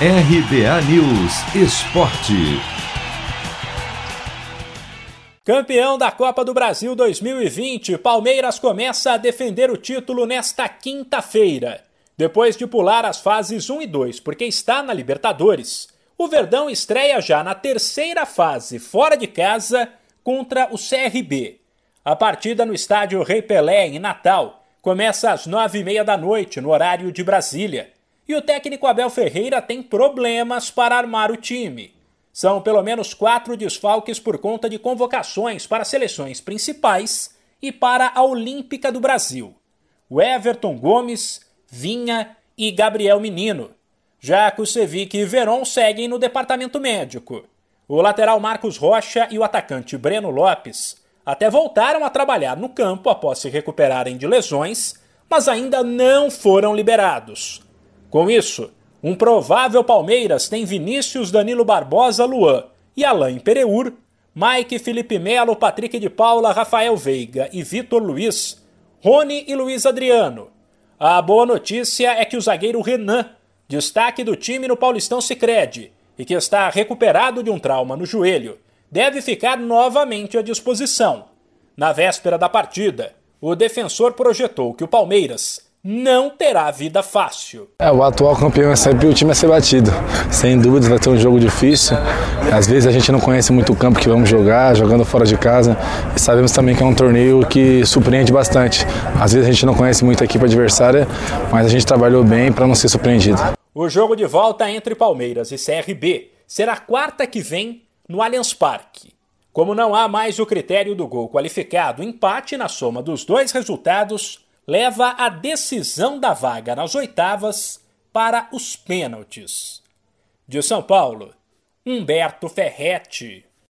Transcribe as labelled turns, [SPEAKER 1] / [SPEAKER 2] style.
[SPEAKER 1] RBA News Esporte.
[SPEAKER 2] Campeão da Copa do Brasil 2020, Palmeiras começa a defender o título nesta quinta-feira. Depois de pular as fases 1 e 2, porque está na Libertadores, o Verdão estreia já na terceira fase, fora de casa, contra o CRB. A partida no estádio Rei Pelé, em Natal, começa às nove e meia da noite, no horário de Brasília. E o técnico Abel Ferreira tem problemas para armar o time. São pelo menos quatro desfalques por conta de convocações para seleções principais e para a Olímpica do Brasil. O Everton Gomes, Vinha e Gabriel Menino. Já Kusevich e Veron seguem no departamento médico. O lateral Marcos Rocha e o atacante Breno Lopes até voltaram a trabalhar no campo após se recuperarem de lesões, mas ainda não foram liberados. Com isso, um provável Palmeiras tem Vinícius Danilo Barbosa Luan e Alain Pereur, Mike Felipe Melo, Patrick de Paula, Rafael Veiga e Vitor Luiz, Rony e Luiz Adriano. A boa notícia é que o zagueiro Renan, destaque do time no Paulistão Sicredi e que está recuperado de um trauma no joelho, deve ficar novamente à disposição. Na véspera da partida, o defensor projetou que o Palmeiras não terá vida fácil.
[SPEAKER 3] É, o atual campeão é sempre o time a ser batido. Sem dúvidas vai ter um jogo difícil. Às vezes a gente não conhece muito o campo que vamos jogar, jogando fora de casa. E sabemos também que é um torneio que surpreende bastante. Às vezes a gente não conhece muito a equipe adversária, mas a gente trabalhou bem para não ser surpreendido.
[SPEAKER 2] O jogo de volta entre Palmeiras e CRB será quarta que vem no Allianz Parque. Como não há mais o critério do gol qualificado, empate na soma dos dois resultados leva a decisão da vaga nas oitavas para os pênaltis. De São Paulo, Humberto Ferretti.